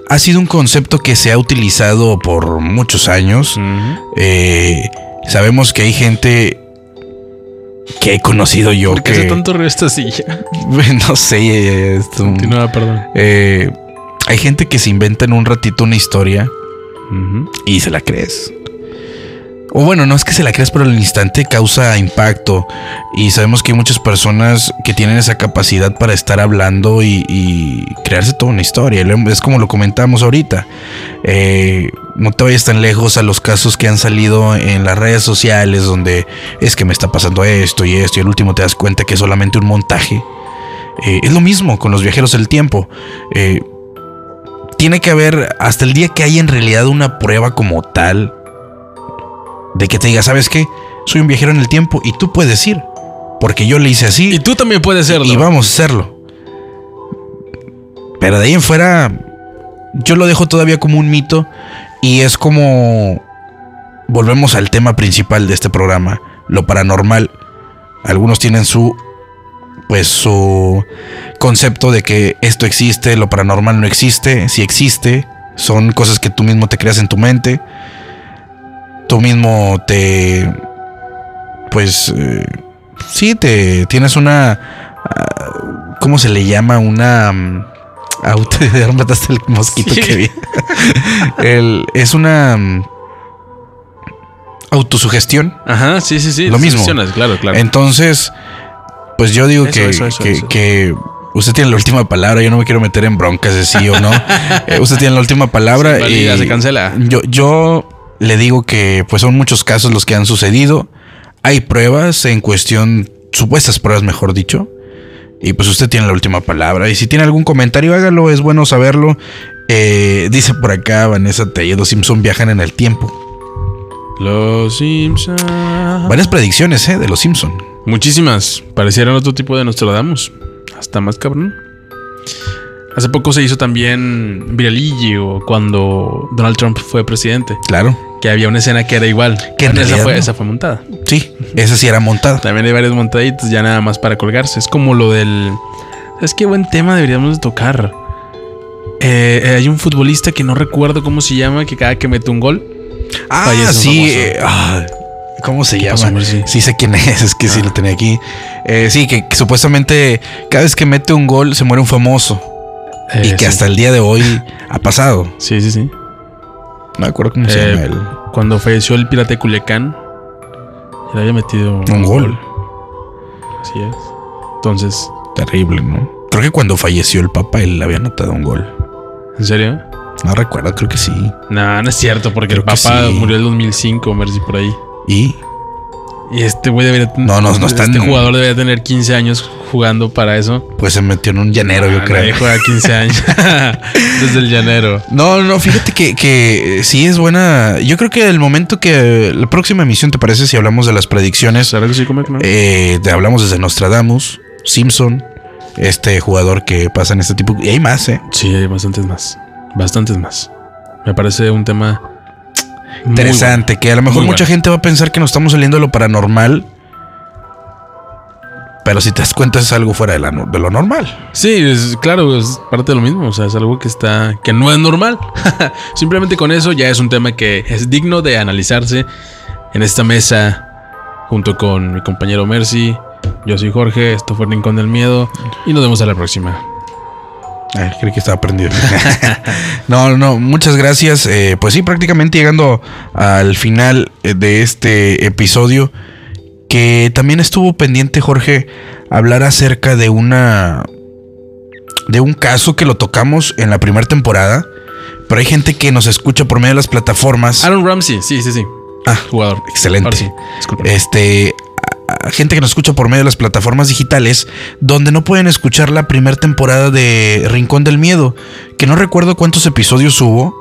ha sido un concepto que se ha utilizado por muchos años. Eh, sabemos que hay gente que he conocido yo ¿Por qué que hace tanto ruido esta silla? no sé eh, es un- Continúa, perdón. eh, hay gente que se inventa en un ratito una historia y se la crees o bueno no es que se la crees pero al instante causa impacto y sabemos que hay muchas personas que tienen esa capacidad para estar hablando y, crearse toda una historia es como lo comentamos ahorita Eh, no te vayas tan lejos a los casos que han salido en las redes sociales donde es que me está pasando esto y esto y al último te das cuenta que es solamente un montaje. Eh, es lo mismo con los viajeros del tiempo. Eh, tiene que haber hasta el día que hay en realidad una prueba como tal de que te diga, ¿sabes qué? Soy un viajero en el tiempo y tú puedes ir. Porque yo le hice así Y tú también puedes serlo. y vamos a hacerlo. Pero de ahí en fuera, yo lo dejo todavía como un mito. Y es como volvemos al tema principal de este programa, lo paranormal. Algunos tienen su pues su concepto de que esto existe, lo paranormal no existe, si existe, son cosas que tú mismo te creas en tu mente. Tú mismo te pues eh, sí te tienes una ah, ¿cómo se le llama? Una mm, auto ya mataste el mosquito Sí. que vi. El- es una mm, autosugestión. Ajá, sí, sí, sí. Lo mismo. Claro, claro. Entonces, pues yo digo Eso, que, eso, eso, que, usted tiene la última palabra. Yo no me quiero meter en broncas de sí o no. Eh, usted tiene la última palabra. Y se cancela. Yo, yo le digo que pues son muchos casos los que han sucedido. Hay pruebas en cuestión, supuestas pruebas, mejor dicho. Y pues usted tiene la última palabra. Y si tiene algún comentario, hágalo. Es bueno saberlo. Eh, dice por acá Vanessa Telledo Simpson viajan en el tiempo. Los Simpsons. Varias predicciones eh, de los Simpson. Muchísimas. Parecieran otro tipo de Nostradamus. Hasta más cabrón. Hace poco se hizo también viralillo cuando Donald Trump fue presidente. Claro. Que había una escena que era igual. Que en esa, fue, no. esa fue montada. Sí, esa sí era montada. También hay varios montaditos ya nada más para colgarse. Es como lo del... ¿Sabes qué buen tema deberíamos de tocar? Eh, eh, hay un futbolista que no recuerdo cómo se llama, que cada que mete un gol... Ah, sí. eh, ah, ¿Cómo se llama? pasó? Sí sé quién es, es que sí Ah. lo tenía aquí. Eh, sí, que, que supuestamente cada vez que mete un gol se muere un famoso. Y Eh, que sí. hasta el día de hoy ha pasado. Sí, sí, sí. No me acuerdo cómo se Eh, llama él. Cuando falleció el pirata de Culiacán, le había metido Un gol. Así es. Entonces, Terrible, ¿no? Creo que cuando falleció el Papa él le había anotado un gol. ¿en serio? No recuerdo, creo que sí. No, no es cierto, porque Creo el papá sí. murió en 2005, Mercy, por ahí. Y Y este güey debería tener. No, no, no está Este jugador debería tener 15 años jugando para eso. pues se metió en un llanero, yo Ah, creo. nadie juega 15 años. Desde el llanero. No, no, fíjate que, que sí es buena. Yo creo que el momento que la próxima emisión, ¿te parece si hablamos de las predicciones? ¿Sabes que sí, come, no? Eh, te hablamos desde Nostradamus, Simpson, este jugador que pasa en este tipo. Y hay más, ¿eh? Sí, hay bastantes más. Bastantes más. Me parece un tema Interesante, que a lo mejor Muy mucha bueno. gente va a pensar que nos estamos saliendo de lo paranormal. Pero si te das cuenta es algo fuera de, la de lo normal. Sí, es, claro, es parte de lo mismo. O sea, es algo que está. que no es normal. Simplemente con eso ya es un tema que es digno de analizarse en esta mesa. Junto con mi compañero Mercy. Yo soy Jorge, esto fue Rincón del Miedo. Y nos vemos a la próxima. Ay, creí que estaba prendido. no, no, muchas gracias. Eh, pues sí, prácticamente llegando al final eh, de este episodio, que también estuvo pendiente, Jorge, hablar acerca de una. de un caso que lo tocamos en la primera temporada. Pero hay gente que nos escucha por medio de las plataformas. Aaron Ramsey, sí, sí, sí. Ah, Jugador. excelente. Sí, este a- gente que nos escucha por medio de las plataformas digitales donde no pueden escuchar la primera temporada de Rincón del Miedo, que no recuerdo cuántos episodios hubo,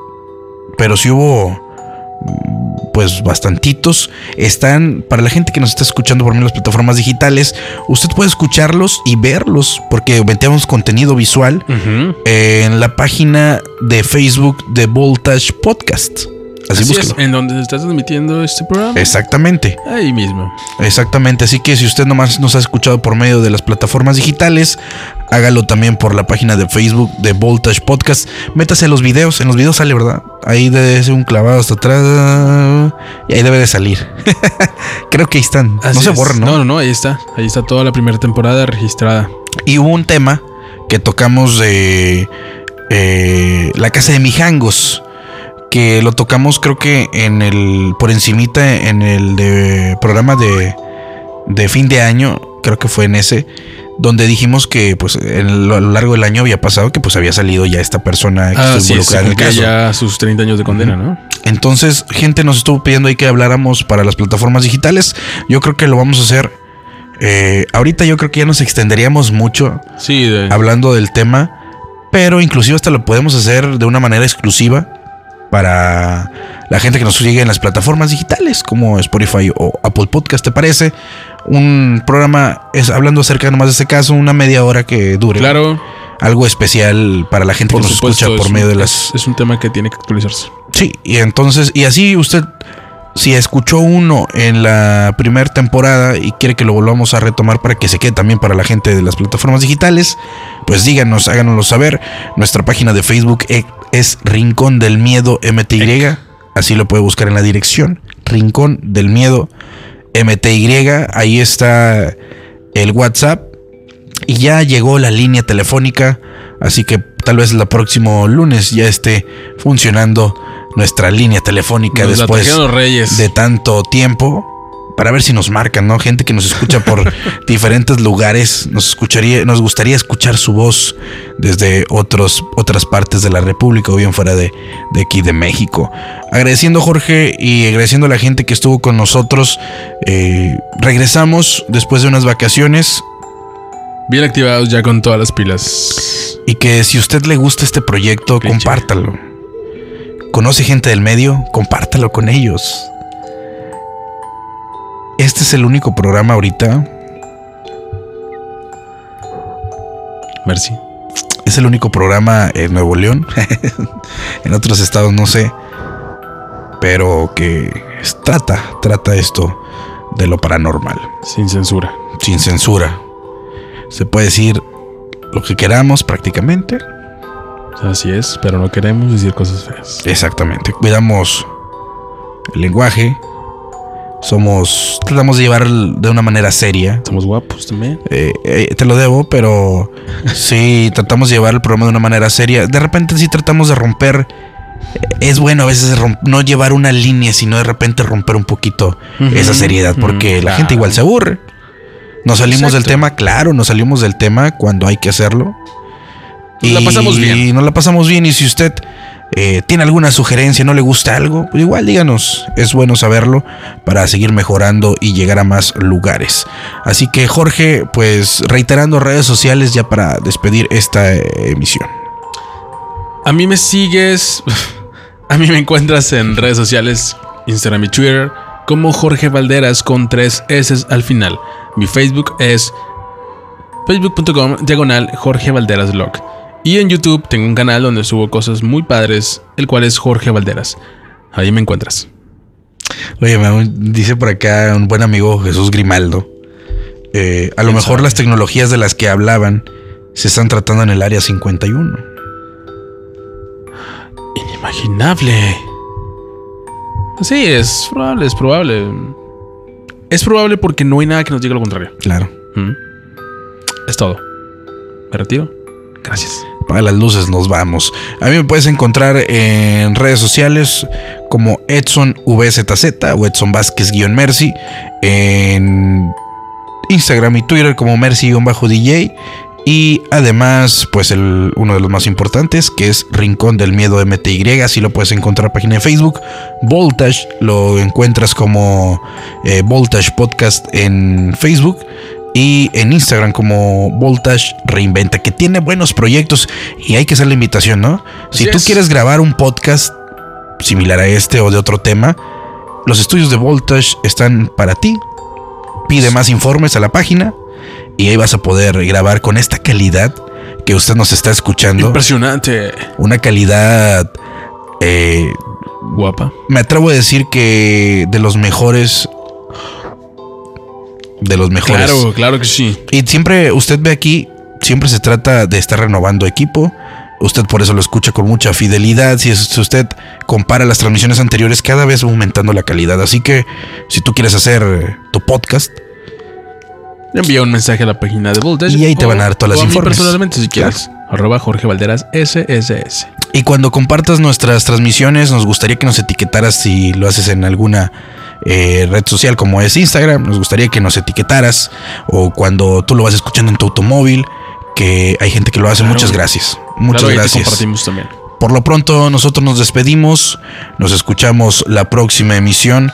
pero sí hubo mm, pues bastantitos. Están para la gente que nos está escuchando por medio de las plataformas digitales, usted puede escucharlos y verlos porque metemos contenido visual en la página de Facebook de Voltage Podcast. Así, Así es, en donde se está transmitiendo este programa. Exactamente. Ahí mismo. Exactamente, así que si usted nomás nos ha escuchado por medio de las plataformas digitales, hágalo también por la página de Facebook de Voltage Podcast. Métase a los videos, en los videos sale, ¿verdad? Ahí debe ser un clavado hasta atrás y ahí debe de salir. Creo que ahí están, Así no se borran, ¿no? No, no, no, ahí está. Ahí está toda la primera temporada registrada. Y hubo un tema que tocamos de eh, la casa de Mijangos. Que lo tocamos creo que en el. por encimita en el de programa de, de fin de año. Creo que fue en ese. Donde dijimos que pues en a lo largo del año había pasado que pues había salido ya esta persona que Ah, sí, se involucrada en el caso. ya sus 30 años de condena, ¿no? Entonces, gente nos estuvo pidiendo ahí que habláramos para las plataformas digitales. Yo creo que lo vamos a hacer. eh, ahorita yo creo que ya nos extenderíamos mucho Sí, de- hablando del tema, pero inclusive hasta lo podemos hacer de una manera exclusiva para la gente que nos sigue en las plataformas digitales como Spotify o Apple Podcast, ¿te parece? Un programa es hablando acerca nomás de este caso, una media hora que dure. claro. algo especial para la gente que nos escucha por es medio un- de las es un tema que tiene que actualizarse. Sí, y entonces, y así usted, si escuchó uno en la primera temporada y quiere que lo volvamos a retomar para que se quede también para la gente de las plataformas digitales, pues díganos, háganoslo saber. Nuestra página de Facebook e- es Rincón del Miedo MTY, así lo puede buscar en la dirección, Rincón del Miedo MTY, ahí está el WhatsApp y ya llegó la línea telefónica, así que tal vez el próximo lunes ya esté funcionando nuestra línea telefónica Nos después trajeron los Reyes. de tanto tiempo para ver si nos marcan, ¿no? Gente que nos escucha por diferentes lugares, nos escucharía, nos gustaría escuchar su voz desde otros, otras partes de la República o bien fuera de, de aquí de México. Agradeciendo a Jorge y agradeciendo a la gente que estuvo con nosotros. eh, regresamos después de unas vacaciones Bien activados ya con todas las pilas. y que si a usted le gusta este proyecto, compártalo. Conoce gente del medio, compártalo con ellos. Este es el único programa ahorita, Merci. es el único programa en Nuevo León. en otros estados no sé. Pero que trata, trata esto de lo paranormal, Sin censura. sin censura. Se puede decir lo que queramos prácticamente. Así es, pero no queremos decir cosas feas. Exactamente. Cuidamos el lenguaje. Somos. Tratamos de llevar de una manera seria. Somos guapos también. Eh, eh, te lo debo, pero sí tratamos de llevar el programa de una manera seria. De repente sí tratamos de romper. Es bueno a veces no llevar una línea, sino de repente romper un poquito esa seriedad, porque la gente igual se aburre. Nos salimos del tema, claro, nos salimos del tema cuando hay que hacerlo. Nos la pasamos bien. Y nos la pasamos bien. Y si usted eh, tiene alguna sugerencia, no le gusta algo, pues igual díganos. Es bueno saberlo para seguir mejorando y llegar a más lugares. Así que Jorge, pues reiterando redes sociales ya para despedir esta eh, emisión. A mí me sigues. A mí me encuentras en redes sociales, Instagram y Twitter, como Jorge Valderas con tres S al final. Mi Facebook es facebook.com diagonal Jorge Valderas Blog. Y en YouTube tengo un canal donde subo cosas muy padres, el cual es Jorge Valderas. Ahí me encuentras. Oye, me dice por acá un buen amigo Jesús Grimaldo. eh, a lo ¿Quién mejor sabe? las tecnologías de las que hablaban se están tratando en el área 51. Inimaginable. Sí, es probable, es probable. Es probable porque no hay nada que nos diga lo contrario. Claro. Mm. Es todo. Me retiro. Gracias. Apaga las luces, nos vamos. A mí me puedes encontrar en redes sociales como Edson VZZ o Edson Vázquez-Mercy. En Instagram y Twitter como Mercy-DJ. Y además, pues uno de los más importantes, que es Rincón del Miedo MTY, así lo puedes encontrar en página de Facebook. Voltage, lo encuentras como eh, Voltage Podcast en Facebook. Y en Instagram como Voltage Reinventa, que tiene buenos proyectos y hay que hacer la invitación, ¿no? Si Así tú es. quieres grabar un podcast similar a este o de otro tema, los estudios de Voltage están para ti. Pide más informes a la página y ahí vas a poder grabar con esta calidad que usted nos está escuchando. Impresionante. Una calidad, eh, Guapa. me atrevo a decir que de los mejores. De los mejores. Claro, claro que sí. Y siempre usted ve aquí, siempre se trata de estar renovando equipo. Usted por eso lo escucha con mucha fidelidad. Si, es- si usted compara las transmisiones anteriores, cada vez aumentando la calidad. Así que si tú quieres hacer tu podcast, Envía un mensaje a la página de Voltage. Y ahí te van a dar todas las informes. personalmente, si Claro. quieres. Arroba Jorge Valderas SSS. y cuando compartas nuestras transmisiones, nos gustaría que nos etiquetaras si lo haces en alguna eh, red social como es Instagram. Nos gustaría que nos etiquetaras. O cuando tú lo vas escuchando en tu automóvil, que hay gente que lo hace. Claro. Muchas gracias. Muchas claro, ahí te gracias. compartimos también. Por lo pronto, nosotros nos despedimos. Nos escuchamos la próxima emisión.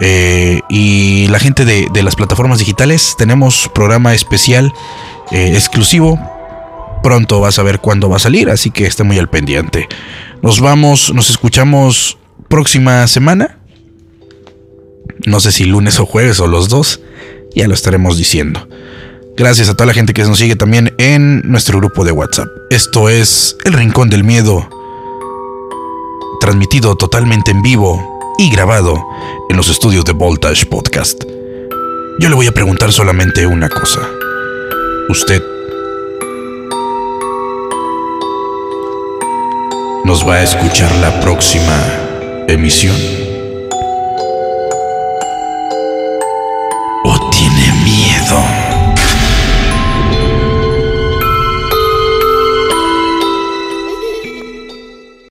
eh, y la gente de, de las plataformas digitales, tenemos programa especial eh, exclusivo. Pronto vas a ver cuándo va a salir, así que esté muy al pendiente. Nos vamos, nos escuchamos próxima semana. No sé si lunes o jueves o los dos. Ya lo estaremos diciendo. Gracias a toda la gente que nos sigue también en nuestro grupo de WhatsApp. Esto es El Rincón del Miedo, transmitido totalmente en vivo y grabado en los estudios de Voltage Podcast. Yo le voy a preguntar solamente una cosa. ¿Usted nos va a escuchar la próxima emisión?